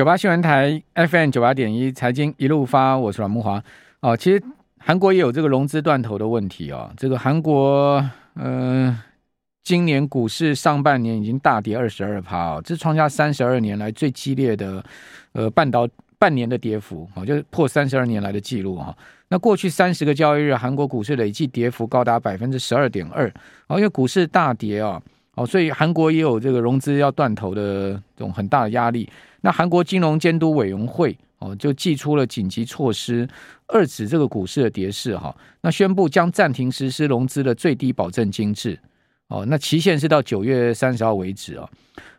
九八新闻台 FM 九八点一财经一路发，我是阮慕华。哦，其实韩国也有这个融资断头的问题哦。这个韩国，呃，今年股市上半年已经大跌二十二趴哦，这是创下三十二年来最激烈的呃半导半年的跌幅哦，就是破三十二年来的记录哈。那过去三十个交易日，韩国股市累计跌幅高达百分之十二点二哦，因为股市大跌啊，哦，所以韩国也有这个融资要断头的这种很大的压力。那韩国金融监督委员会哦，就祭出了紧急措施，遏止这个股市的跌势哈。那宣布将暂停实施融资的最低保证金制哦，那期限是到九月三十号为止啊。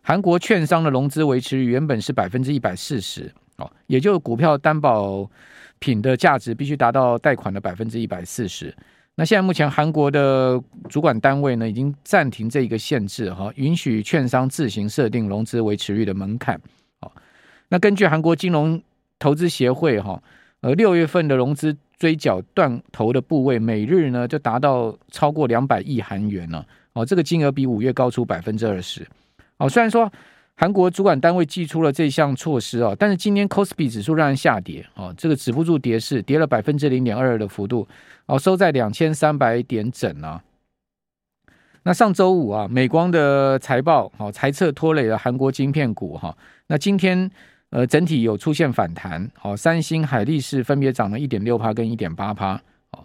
韩国券商的融资维持率原本是百分之一百四十哦，也就是股票担保品的价值必须达到贷款的百分之一百四十。那现在目前韩国的主管单位呢，已经暂停这一个限制哈，允许券商自行设定融资维持率的门槛。那根据韩国金融投资协会哈，呃，六月份的融资追缴断头的部位，每日呢就达到超过两百亿韩元了。哦，这个金额比五月高出百分之二十。哦，虽然说韩国主管单位祭出了这项措施哦，但是今天 Kospi 指数让人下跌，哦，这个止不住跌势，跌了百分之零点二的幅度，哦，收在两千三百点整啊。那上周五啊，美光的财报哦，财测拖累了韩国晶片股哈。那今天。呃，整体有出现反弹，哦，三星、海力士分别涨了一点六趴跟一点八趴，哦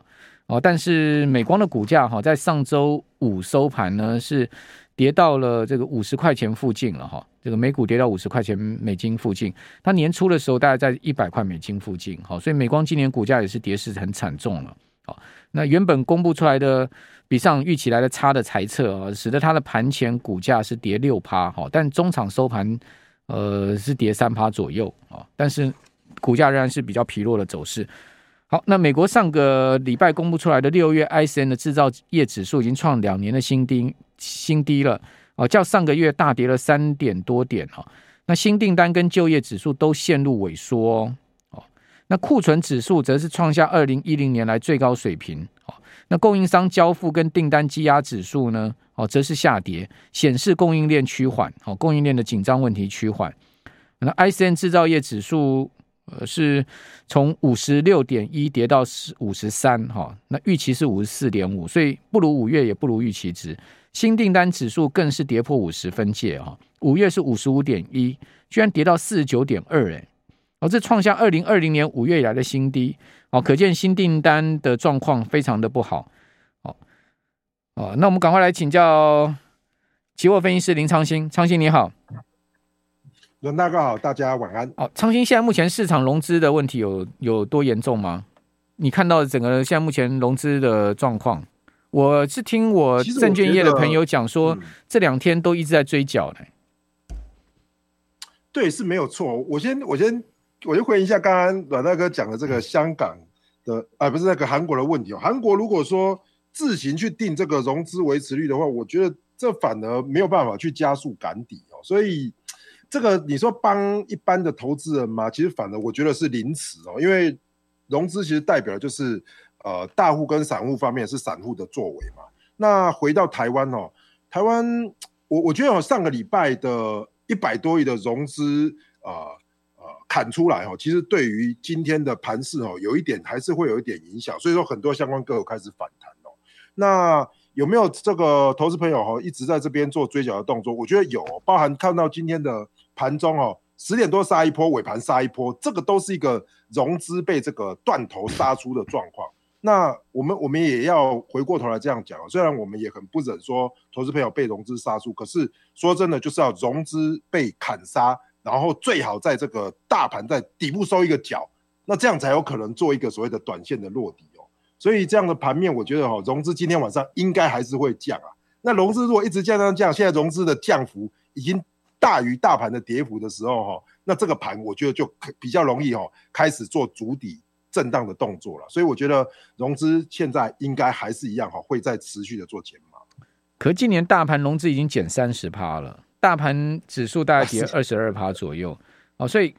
哦，但是美光的股价哈，在上周五收盘呢是跌到了这个五十块钱附近了哈，这个美股跌到五十块钱美金附近，它年初的时候大概在一百块美金附近，好，所以美光今年股价也是跌势很惨重了，好，那原本公布出来的比上预期来的差的财测啊，使得它的盘前股价是跌六趴，哈，但中场收盘。呃，是跌三趴左右啊，但是股价仍然是比较疲弱的走势。好，那美国上个礼拜公布出来的六月 ISM 的制造业指数已经创两年的新低新低了啊，较上个月大跌了三点多点啊。那新订单跟就业指数都陷入萎缩哦。那库存指数则是创下二零一零年来最高水平。那供应商交付跟订单积压指数呢？哦，则是下跌，显示供应链趋缓。哦，供应链的紧张问题趋缓。那 ICN 制造业指数呃是从五十六点一跌到五十三。哈，那预期是五十四点五，所以不如五月，也不如预期值。新订单指数更是跌破五十分界。哈，五月是五十五点一，居然跌到四十九点二。哎，哦，这创下二零二零年五月以来的新低。哦，可见新订单的状况非常的不好。哦，哦，那我们赶快来请教期货分析师林昌兴，昌兴你好，伦大哥好，大家晚安。哦，昌兴，现在目前市场融资的问题有有多严重吗？你看到整个现在目前融资的状况，我是听我证券业的朋友讲说，嗯、这两天都一直在追缴呢。对，是没有错。我先，我先。我就回应一下刚刚阮大哥讲的这个香港的啊，不是那个韩国的问题哦。韩国如果说自行去定这个融资维持率的话，我觉得这反而没有办法去加速赶底哦。所以这个你说帮一般的投资人吗？其实反而我觉得是凌迟哦，因为融资其实代表的就是呃大户跟散户方面是散户的作为嘛。那回到台湾哦，台湾我我觉得上个礼拜的一百多亿的融资啊。呃砍出来哦，其实对于今天的盘势哦，有一点还是会有一点影响，所以说很多相关个股开始反弹哦。那有没有这个投资朋友哈一直在这边做追缴的动作？我觉得有，包含看到今天的盘中哦，十点多杀一波，尾盘杀一波，这个都是一个融资被这个断头杀出的状况。那我们我们也要回过头来这样讲，虽然我们也很不忍说投资朋友被融资杀出，可是说真的，就是要融资被砍杀。然后最好在这个大盘在底部收一个角，那这样才有可能做一个所谓的短线的落底哦。所以这样的盘面，我觉得哈，融资今天晚上应该还是会降啊。那融资如果一直降降降，现在融资的降幅已经大于大盘的跌幅的时候哈，那这个盘我觉得就比较容易哈，开始做足底震荡的动作了。所以我觉得融资现在应该还是一样哈，会再持续的做减码。可今年大盘融资已经减三十趴了。大盘指数大概跌二十二趴左右，哦，所以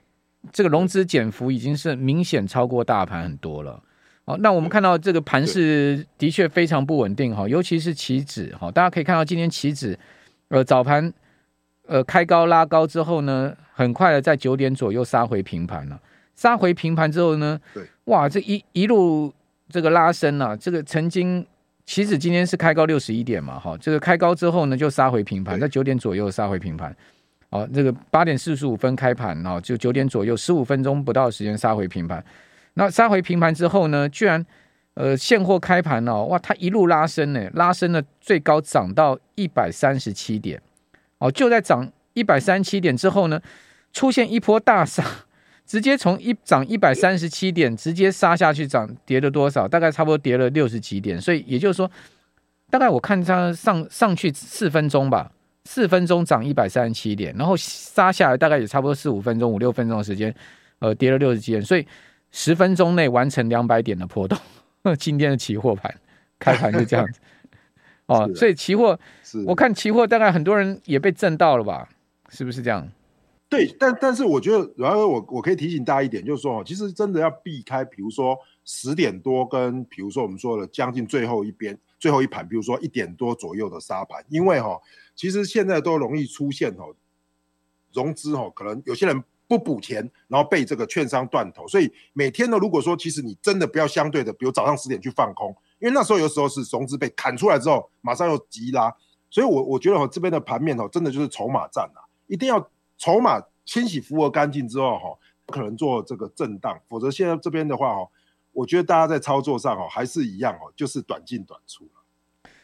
这个融资减幅已经是明显超过大盘很多了。哦，那我们看到这个盘势的确非常不稳定哈，尤其是期指哈，大家可以看到今天期指呃早盘呃开高拉高之后呢，很快的在九点左右杀回平盘了。杀回平盘之后呢，对，哇，这一一路这个拉升啊，这个曾经其实今天是开高六十一点嘛，哈，这个开高之后呢就杀回平盘，在九点左右杀回平盘。哦，这个八点四十五分开盘哦，就九点左右，十五分钟不到的时间杀回平盘。那杀回平盘之后呢，居然呃现货开盘哦，哇，它一路拉升呢，拉升了最高涨到一百三十七点。哦，就在涨一百三十七点之后呢，出现一波大杀，直接从一涨一百三十七点直接杀下去，涨跌了多少？大概差不多跌了六十几点。所以也就是说，大概我看它上上去四分钟吧。四分钟涨一百三十七点，然后杀下来大概也差不多四五分钟、五六分钟的时间，呃，跌了六十几点，所以十分钟内完成两百点的波动。今天的期货盘开盘就这样子，哦，所以期货，我看期货大概很多人也被震到了吧？是不是这样？对，但但是我觉得，然后我我可以提醒大家一点，就是说，其实真的要避开，比如说十点多跟比如说我们说的将近最后一边最后一盘，比如说一点多左右的杀盘，因为哈。其实现在都容易出现哦，融资哦，可能有些人不补钱，然后被这个券商断头，所以每天呢，如果说其实你真的不要相对的，比如早上十点去放空，因为那时候有时候是融资被砍出来之后，马上又急拉，所以我我觉得哦，这边的盘面哦，真的就是筹码战啊，一定要筹码清洗符合干净之后哈，不可能做这个震荡，否则现在这边的话哈，我觉得大家在操作上哦，还是一样哦，就是短进短出。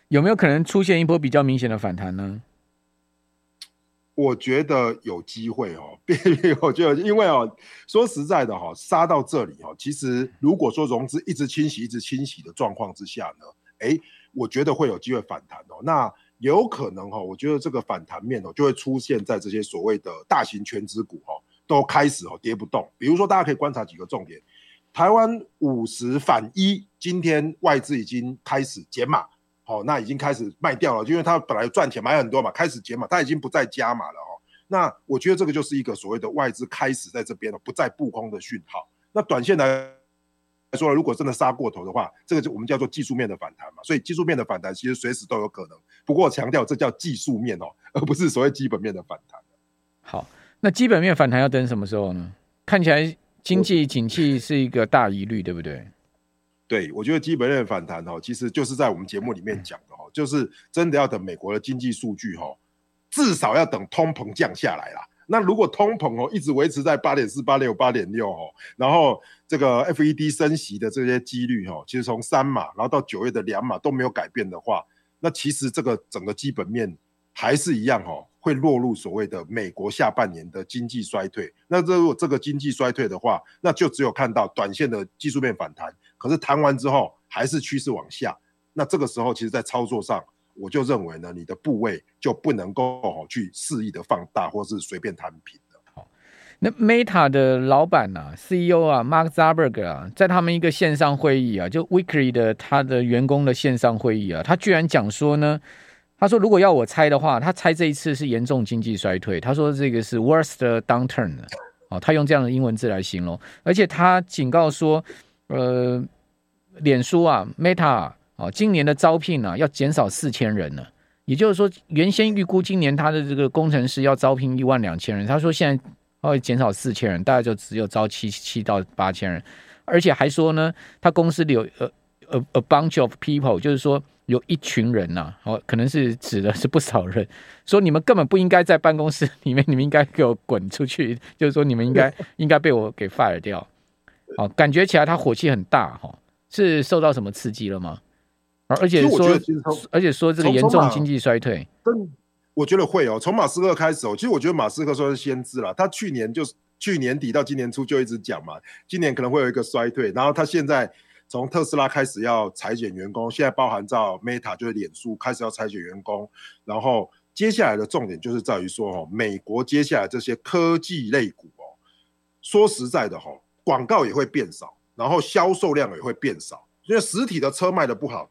有没有可能出现一波比较明显的反弹呢？我觉得有机会哦。我觉得，因为哦，说实在的哈，杀到这里哈，其实如果说融资一直清洗、一直清洗的状况之下呢，哎，我觉得会有机会反弹哦。那有可能哈，我觉得这个反弹面哦，就会出现在这些所谓的大型权值股哈，都开始哦跌不动。比如说，大家可以观察几个重点：台湾五十反一，今天外资已经开始减码。好、哦，那已经开始卖掉了，因为他本来赚钱买很多嘛，开始减码，他已经不再加码了哦。那我觉得这个就是一个所谓的外资开始在这边了，不再布空的讯号。那短线来说，如果真的杀过头的话，这个就我们叫做技术面的反弹嘛。所以技术面的反弹其实随时都有可能。不过我强调这叫技术面哦，而不是所谓基本面的反弹。好，那基本面反弹要等什么时候呢？看起来经济景气是一个大疑虑，对不对？对，我觉得基本面反弹哦，其实就是在我们节目里面讲的哦，就是真的要等美国的经济数据哦，至少要等通膨降下来啦。那如果通膨哦一直维持在八点四、八点五、八点六哦，然后这个 FED 升息的这些几率哦，其实从三码然后到九月的两码都没有改变的话，那其实这个整个基本面还是一样哈。会落入所谓的美国下半年的经济衰退。那这如果这个经济衰退的话，那就只有看到短线的技术面反弹。可是弹完之后还是趋势往下。那这个时候，其实在操作上，我就认为呢，你的部位就不能够去肆意的放大，或是随便摊平。那 Meta 的老板啊，CEO 啊，Mark Zuckerberg 啊，在他们一个线上会议啊，就 Weekly 的他的员工的线上会议啊，他居然讲说呢。他说：“如果要我猜的话，他猜这一次是严重经济衰退。他说这个是 worst downturn 哦，他用这样的英文字来形容。而且他警告说，呃，脸书啊，Meta 啊，今年的招聘啊要减少四千人呢。也就是说，原先预估今年他的这个工程师要招聘一万两千人，他说现在会减少四千人，大概就只有招七七到八千人。而且还说呢，他公司里有呃。”呃 a bunch of people，就是说有一群人呐、啊，哦，可能是指的是不少人，说你们根本不应该在办公室里面，你们应该给我滚出去，就是说你们应该 应该被我给 fire 掉，哦，感觉起来他火气很大哈，是受到什么刺激了吗？而且说，而且说这个严重经济衰退，我觉得会哦，从马斯克开始哦，其实我觉得马斯克算是先知了，他去年就是去年底到今年初就一直讲嘛，今年可能会有一个衰退，然后他现在。从特斯拉开始要裁减员工，现在包含到 Meta 就是脸书开始要裁减员工，然后接下来的重点就是在于说，哦，美国接下来这些科技类股哦，说实在的哈，广告也会变少，然后销售量也会变少，因为实体的车卖得不好，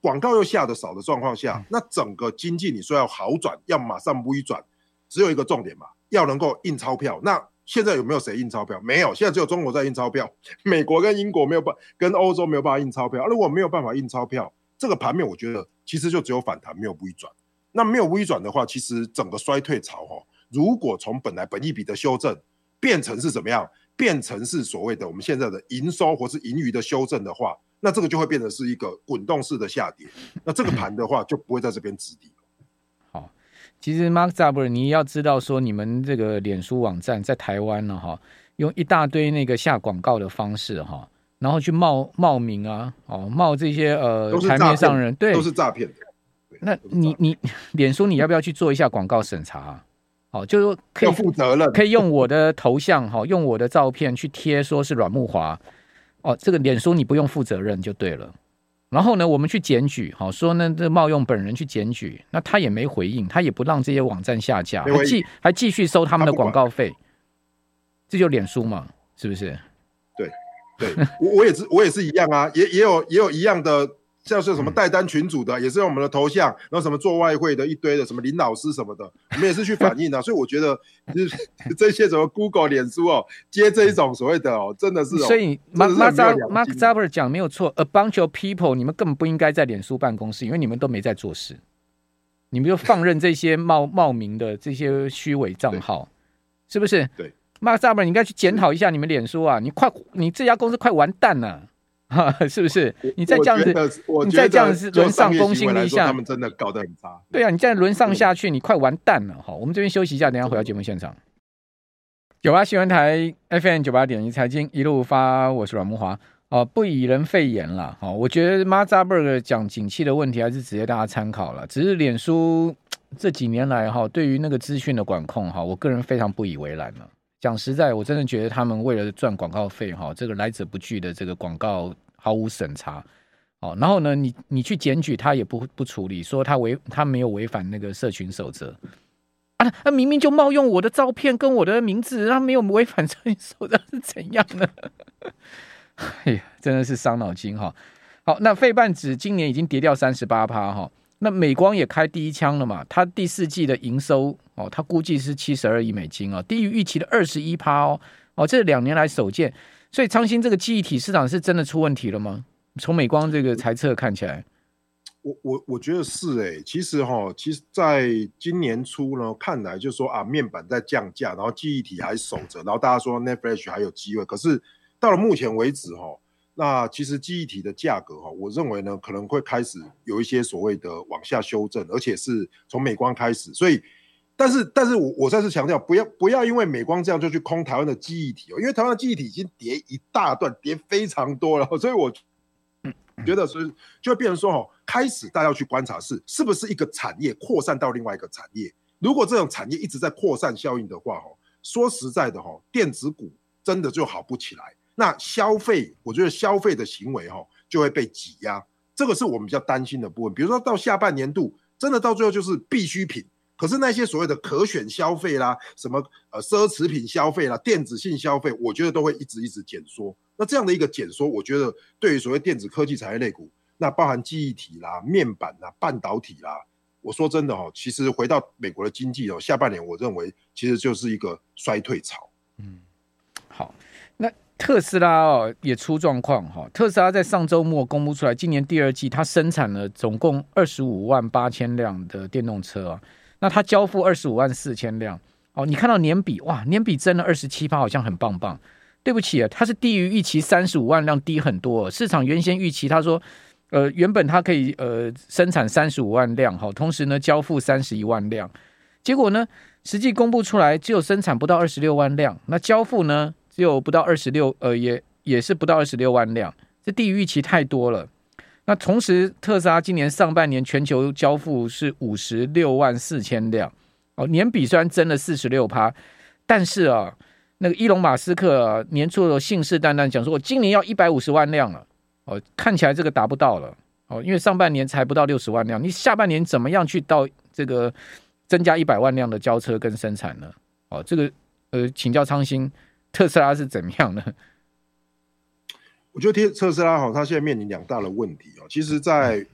广告又下的少的状况下，那整个经济你说要好转，要马上微转，只有一个重点嘛，要能够印钞票，那。现在有没有谁印钞票？没有，现在只有中国在印钞票。美国跟英国没有办，跟欧洲没有办法印钞票。如果没有办法印钞票，这个盘面我觉得其实就只有反弹，没有微转。那没有微转的话，其实整个衰退潮哦，如果从本来本一笔的修正变成是怎么样，变成是所谓的我们现在的营收或是盈余的修正的话，那这个就会变成是一个滚动式的下跌。那这个盘的话就不会在这边止底。好，其实 Mark Zuckerberg，你要知道说，你们这个脸书网站在台湾呢，哈，用一大堆那个下广告的方式，哈。然后去冒冒名啊，哦，冒这些呃台面上人，对，都是诈骗的。那你你脸书你要不要去做一下广告审查啊？哦，就是说可以负责任，可以用我的头像哈，用我的照片去贴，说是阮慕驊。哦，这个脸书你不用负责任就对了。然后呢，我们去检举，好说呢，这冒用本人去检举，那他也没回应，他也不让这些网站下架，还继还继续收他们的广告费，这就脸书嘛，是不是？对。对，我我也是，我也是一样啊，也也有也有一样的，像是什么带单群组的，嗯、也是用我们的头像，然后什么做外汇的一堆的，什么林老师什么的，我们也是去反映啊。所以我觉得，就是 这些什么 Google、脸书哦，接这一种所谓的哦，真的是、哦。所以 Mark Mark Zuckerberg 讲没有错，A bunch of people，你们根本不应该在脸书办公室，因为你们都没在做事，你们就放任这些冒 冒名的这些虚伪账号，是不是？对。马克扎伯，你应该去检讨一下你们脸书啊！你快，你这家公司快完蛋了，哈，是不是？你再这样子，你再这样子轮上公信力下，他们真的搞得很差。对啊，你再轮上下去，你快完蛋了。好，我们这边休息一下，等一下回到节目现场。九八新闻台 FM 九八点一财经一路发，我是阮慕华。哦，不以人废言了。好，我觉得马克扎伯讲景气的问题还是值得大家参考了。只是脸书这几年来哈，对于那个资讯的管控哈，我个人非常不以为然了。讲实在，我真的觉得他们为了赚广告费，哈，这个来者不拒的这个广告毫无审查，哦，然后呢，你你去检举他也不不处理，说他违他没有违反那个社群守则，啊，他明明就冒用我的照片跟我的名字，他没有违反社群守则是怎样呢？哎呀，真的是伤脑筋哈。好，那费半指今年已经跌掉三十八趴哈。那美光也开第一枪了嘛？它第四季的营收哦，它估计是七十二亿美金啊，低于预期的二十一趴哦哦，这两年来首见。所以昌兴这个记忆体市场是真的出问题了吗？从美光这个猜测看起来，我我我觉得是哎、其实哈，其实在今年初呢，看来就是说啊，面板在降价，然后记忆体还守着，然后大家说 NAND Flash 还有机会，可是到了目前为止哈。那其实记忆体的价格哈，我认为呢可能会开始有一些所谓的往下修正，而且是从美光开始。所以，但是，但是我我再次强调，不要不要因为美光这样就去空台湾的记忆体哦，因为台湾的记忆体已经跌一大段，跌非常多了。所以我觉得是就会变成说哦，开始大家要去观察是是不是一个产业扩散到另外一个产业。如果这种产业一直在扩散效应的话哦，说实在的哦，电子股真的就好不起来。那消费，我觉得消费的行为哈就会被挤压，这个是我们比较担心的部分。比如说到下半年度，真的到最后就是必需品，可是那些所谓的可选消费啦，什么呃奢侈品消费啦，电子性消费，我觉得都会一直一直减缩。那这样的一个减缩，我觉得对于所谓电子科技产业类股，那包含记忆体啦、面板啦、半导体啦，我说真的哈，其实回到美国的经济哦，下半年我认为其实就是一个衰退潮。嗯，好，特斯拉哦也出状况哈，特斯拉在上周末公布出来，今年第二季它生产了总共二十五万八千辆的电动车啊，那它交付二十五万四千辆哦，你看到年比哇，年比增了二十七趴，好像很棒棒。对不起啊，它是低于预期三十五万辆，低很多。市场原先预期他说，呃，原本它可以呃生产三十五万辆哈，同时呢交付三十一万辆，结果呢实际公布出来只有生产不到二十六万辆，那交付呢？六不到二十六，呃，也也是不到二十六万辆，这低于预期太多了。那同时，特斯拉今年上半年全球交付是五十六万四千辆，哦，年比虽然增了四十六趴，但是啊，那个伊隆马斯克、啊、年初的信誓旦旦讲说，我今年要一百五十万辆了，哦，看起来这个达不到了，哦，因为上半年才不到六十万辆，你下半年怎么样去到这个增加一百万辆的交车跟生产呢？哦，这个呃，请教昌兴。特斯拉是怎么样呢？我觉得特斯拉哈，它现在面临两大的问题哦。其实，在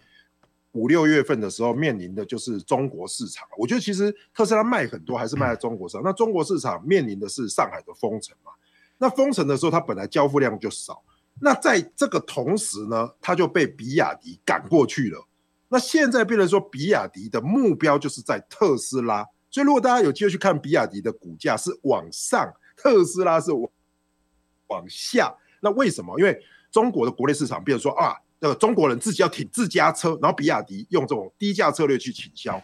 五六月份的时候，面临的就是中国市场。我觉得其实特斯拉卖很多，还是卖在中国市场。那中国市场面临的是上海的封城嘛？那封城的时候，它本来交付量就少。那在这个同时呢，它就被比亚迪赶过去了。那现在变成说，比亚迪的目标就是在特斯拉。所以如果大家有机会去看比亚迪的股价是往上，特斯拉是往往下，那为什么？因为中国的国内市场，比如说啊，那个中国人自己要挺自家车，然后比亚迪用这种低价策略去倾销。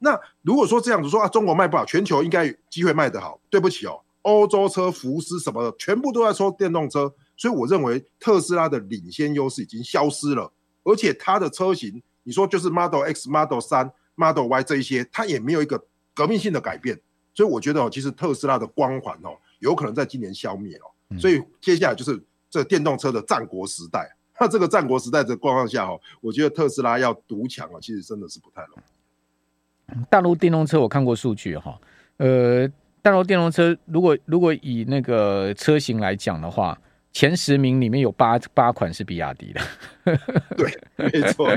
那如果说这样子说啊，中国卖不好，全球应该机会卖得好。对不起哦，欧洲车、福斯什么的，全部都在说电动车。所以我认为特斯拉的领先优势已经消失了，而且它的车型，你说就是 Model X、Model 3、Model Y 这一些，它也没有一个革命性的改变。所以我觉得哦，其实特斯拉的光环哦，有可能在今年消灭哦。所以接下来就是这电动车的战国时代。那这个战国时代的状况下哦，我觉得特斯拉要独强啊，其实真的是不太容易。大陆电动车我看过数据哈，呃，大陆电动车如果如果以那个车型来讲的话。前十名里面有八八款是比亚迪的，对，没错。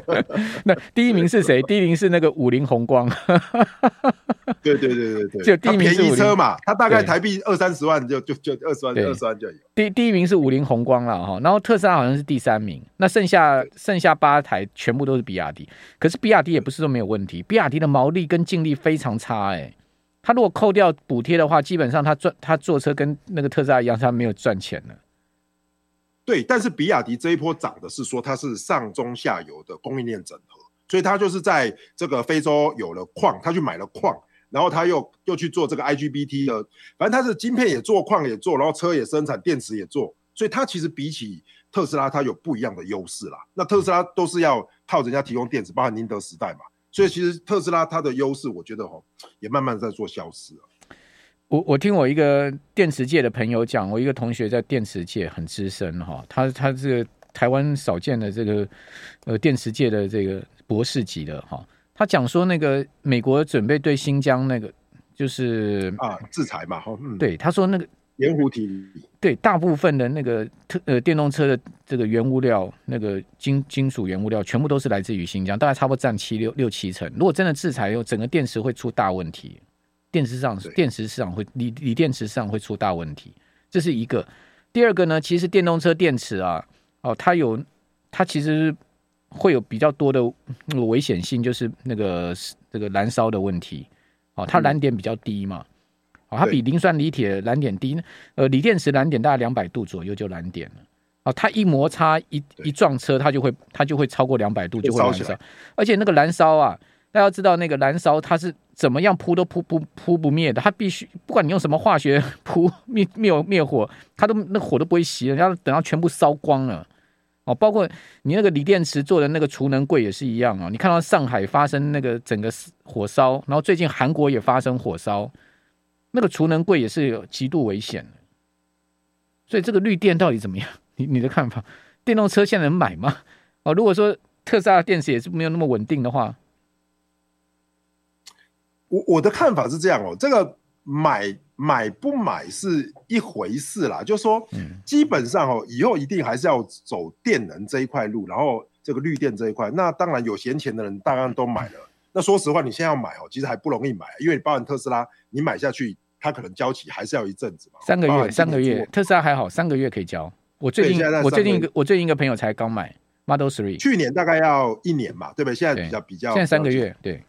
那第一名是谁？第一名是那个五菱宏光。对对对对对，就第一名是便宜车嘛，它大概台币二三十万就就就二十万二十万就有。第第一名是五菱宏光了哈，然后特斯拉好像是第三名，那剩下剩下八台全部都是比亚迪。可是比亚迪也不是说没有问题，比亚迪的毛利跟净利非常差哎、欸，他如果扣掉补贴的话，基本上他赚他坐车跟那个特斯拉一样，他没有赚钱了。对，但是比亚迪这一波涨的是说它是上中下游的供应链整合，所以它就是在这个非洲有了矿，它去买了矿，然后它又又去做这个 IGBT 的，反正它是晶片也做，矿也做，然后车也生产，电池也做，所以它其实比起特斯拉，它有不一样的优势啦。那特斯拉都是要靠人家提供电池，包含宁德时代嘛，所以其实特斯拉它的优势，我觉得哦，也慢慢在做消失了。我我听我一个电池界的朋友讲，我一个同学在电池界很资深哈，他他这个台湾少见的这个呃电池界的这个博士级的哈，他讲说那个美国准备对新疆那个就是啊制裁嘛，嗯，对，他说那个盐湖体对大部分的那个特呃电动车的这个原物料那个金金属原物料全部都是来自于新疆，大概差不多占七六六七成，如果真的制裁后，整个电池会出大问题。电池市场，电池市场会锂锂电池市场会出大问题，这是一个。第二个呢，其实电动车电池啊，哦，它有它其实会有比较多的那个危险性，就是那个这个燃烧的问题。哦，它燃点比较低嘛，哦，它比磷酸锂铁燃点低。呃，锂电池燃点大概两百度左右就燃点了。哦，它一摩擦一一撞车，它就会它就会超过两百度就会燃烧，而且那个燃烧啊。大家知道，那个燃烧它是怎么样扑都扑不扑不灭的，它必须不管你用什么化学扑灭灭火，它都那火都不会熄，要等到全部烧光了哦。包括你那个锂电池做的那个储能柜也是一样啊。你看到上海发生那个整个火烧，然后最近韩国也发生火烧，那个储能柜也是有极度危险的。所以这个绿电到底怎么样？你你的看法？电动车现在能买吗？哦，如果说特斯拉的电池也是没有那么稳定的话。我我的看法是这样哦，这个买买不买是一回事啦，就是说，基本上哦，以后一定还是要走电能这一块路，然后这个绿电这一块，那当然有闲钱的人当然都买了。那说实话，你现在要买哦，其实还不容易买，因为包含特斯拉，你买下去，它可能交期还是要一阵子嘛。三个月，三个月，特斯拉还好，三个月可以交。我最近我最近一个我最近一个朋友才刚买 Model Three，去年大概要一年嘛，对不对？现在比较比较，现在三个月，对。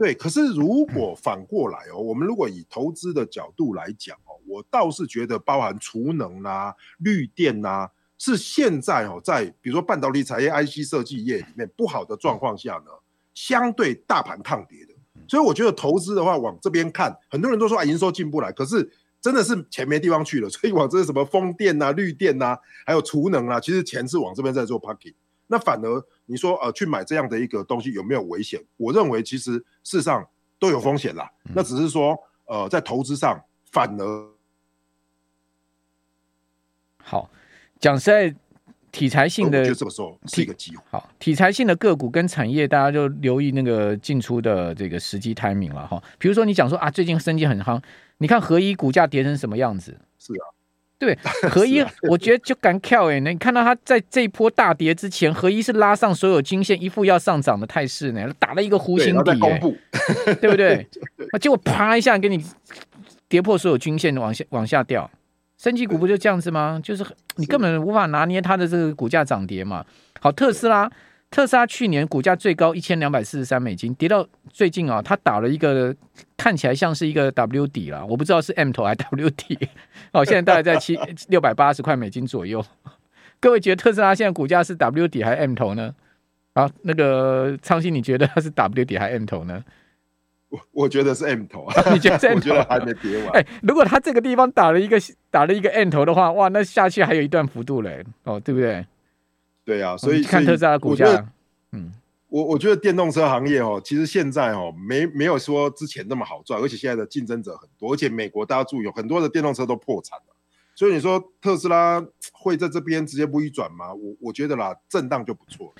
对，可是如果反过来哦，我们如果以投资的角度来讲哦，我倒是觉得包含储能啊、绿电啊，是现在哦，在比如说半导体产业、IC 设计业里面不好的状况下呢，相对大盘抗跌的。所以我觉得投资的话往这边看，很多人都说啊，营收进不来，可是真的是钱没地方去了，所以往这些什么风电啊、绿电啊，还有储能啊，其实钱是往这边在做 parking。那反而你说呃去买这样的一个东西有没有危险？我认为其实事实上都有风险啦。那只是说呃在投资上反而好讲实在题材性的，这个时候是一个机会。好，题材性的个股跟产业，大家就留意那个进出的这个时机 timing 了哈。比如说你讲说啊，最近生技很夯，你看合一股价跌成什么样子？是啊。对，合一，我觉得就敢跳哎！你看到它在这一波大跌之前，合一是拉上所有均线，一副要上涨的态势呢，打了一个弧形底，对，对不 对？啊，结果啪一下给你跌破所有均线，往下往下掉。升级股不就这样子吗？就是你根本无法拿捏它的这个股价涨跌嘛。好，特斯拉，特斯拉去年股价最高一千两百四十三美金，跌到最近啊，它打了一个看起来像是一个 W 底了，我不知道是 M 头还是 W 底。哦，现在大概在七六百八十块美金左右。各位觉得特斯拉现在股价是 W 底还是 M 头呢？啊，那个昌鑫，你觉得它是 W 底还是 M 头呢？我我觉得是 M 头啊，你觉得是 M 头？我觉得还没跌完。哎、欸，如果它这个地方打了一个打了一个 M 头的话，哇，那下去还有一段幅度嘞，哦，对不对？对啊，所以看特斯拉的股价，嗯，我我觉得电动车行业哦，其实现在哦，没没有说之前那么好赚，而且现在的竞争者很多，而且美国大家注意，有很多的电动车都破产了，所以你说特斯拉会在这边直接不一转吗？我我觉得啦，震荡就不错。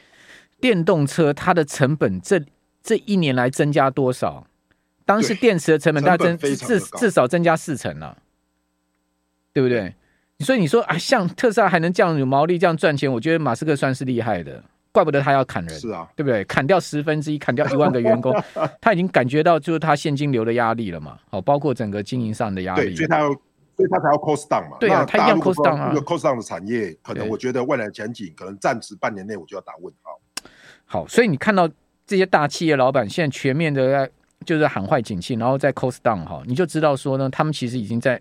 电动车它的成本这这一年来增加多少？当时电池的成本大增至至少增加四成了，对不对？所以你说啊，像特斯拉还能这样有毛利这样赚钱，我觉得马斯克算是厉害的，怪不得他要砍人，是啊，对不对？砍掉十分之一，砍掉一万个员工，他已经感觉到就是他现金流的压力了嘛，好，包括整个经营上的压力，所以他要，所以他才要 cost down 嘛，对啊，他一定要 cost down 啊，一个 cost down 的产业，可能我觉得未来前景可能暂时半年内我就要打问号。好，所以你看到这些大企业老板现在全面的在就是喊坏景气，然后在 cost down 哈，你就知道说呢，他们其实已经在。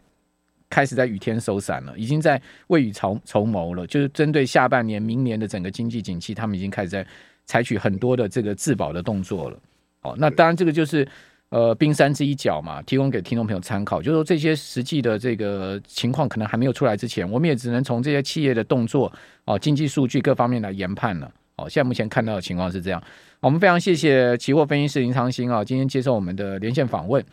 开始在雨天收伞了，已经在未雨绸绸缪了。就是针对下半年、明年的整个经济景气，他们已经开始在采取很多的这个自保的动作了。好，那当然这个就是呃冰山之一角嘛，提供给听众朋友参考。就是说这些实际的这个情况可能还没有出来之前，我们也只能从这些企业的动作哦、经济数据各方面来研判了。哦，现在目前看到的情况是这样。我们非常谢谢期货分析师林长兴啊，今天接受我们的连线访问。